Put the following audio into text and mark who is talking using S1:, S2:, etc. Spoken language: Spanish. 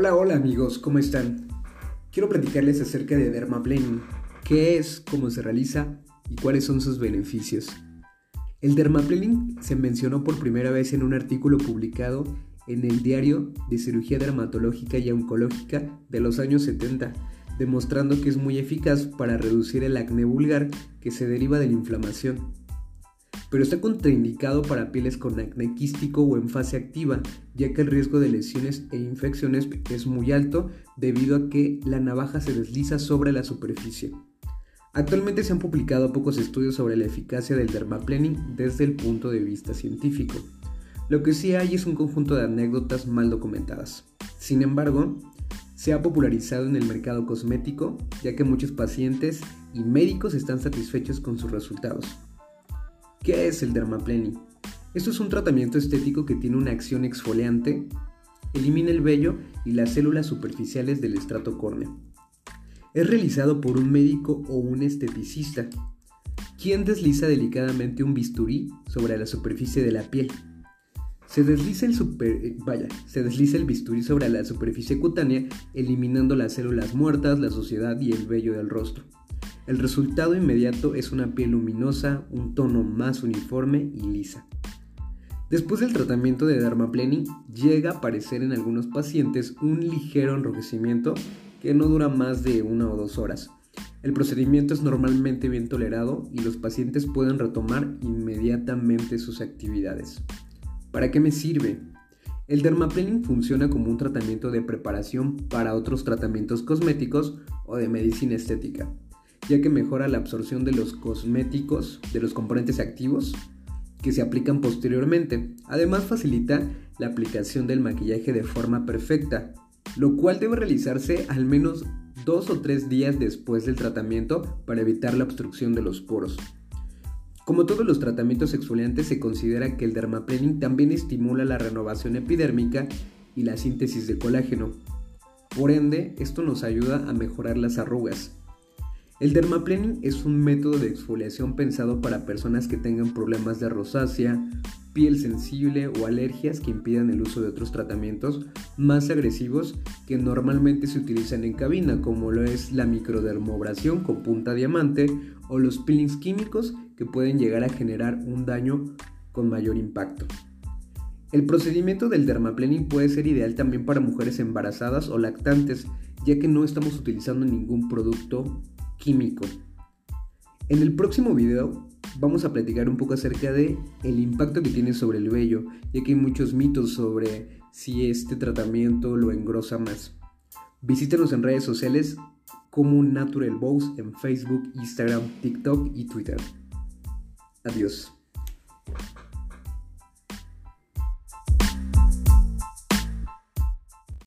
S1: Hola, hola amigos, ¿cómo están? Quiero platicarles acerca de dermaplaning, qué es, cómo se realiza y cuáles son sus beneficios. El dermaplaning se mencionó por primera vez en un artículo publicado en el Diario de Cirugía Dermatológica y Oncológica de los años 70, demostrando que es muy eficaz para reducir el acné vulgar que se deriva de la inflamación pero está contraindicado para pieles con acné quístico o en fase activa, ya que el riesgo de lesiones e infecciones es muy alto debido a que la navaja se desliza sobre la superficie. Actualmente se han publicado pocos estudios sobre la eficacia del dermaplaning desde el punto de vista científico. Lo que sí hay es un conjunto de anécdotas mal documentadas. Sin embargo, se ha popularizado en el mercado cosmético, ya que muchos pacientes y médicos están satisfechos con sus resultados. ¿Qué es el dermaplaning? Esto es un tratamiento estético que tiene una acción exfoliante, elimina el vello y las células superficiales del estrato córneo. Es realizado por un médico o un esteticista, quien desliza delicadamente un bisturí sobre la superficie de la piel. Se desliza el, eh, vaya, se desliza el bisturí sobre la superficie cutánea, eliminando las células muertas, la suciedad y el vello del rostro. El resultado inmediato es una piel luminosa, un tono más uniforme y lisa. Después del tratamiento de dermaplaning, llega a aparecer en algunos pacientes un ligero enrojecimiento que no dura más de una o dos horas. El procedimiento es normalmente bien tolerado y los pacientes pueden retomar inmediatamente sus actividades. ¿Para qué me sirve? El dermaplaning funciona como un tratamiento de preparación para otros tratamientos cosméticos o de medicina estética ya que mejora la absorción de los cosméticos, de los componentes activos que se aplican posteriormente. Además facilita la aplicación del maquillaje de forma perfecta, lo cual debe realizarse al menos dos o tres días después del tratamiento para evitar la obstrucción de los poros. Como todos los tratamientos exfoliantes, se considera que el dermaplaning también estimula la renovación epidérmica y la síntesis de colágeno. Por ende, esto nos ayuda a mejorar las arrugas, el dermaplaning es un método de exfoliación pensado para personas que tengan problemas de rosácea, piel sensible o alergias que impidan el uso de otros tratamientos más agresivos que normalmente se utilizan en cabina, como lo es la microdermobración con punta diamante o los peelings químicos que pueden llegar a generar un daño con mayor impacto. El procedimiento del dermaplaning puede ser ideal también para mujeres embarazadas o lactantes, ya que no estamos utilizando ningún producto En el próximo video vamos a platicar un poco acerca de el impacto que tiene sobre el vello, ya que hay muchos mitos sobre si este tratamiento lo engrosa más. Visítenos en redes sociales como Natural Bows en Facebook, Instagram, TikTok y Twitter. Adiós.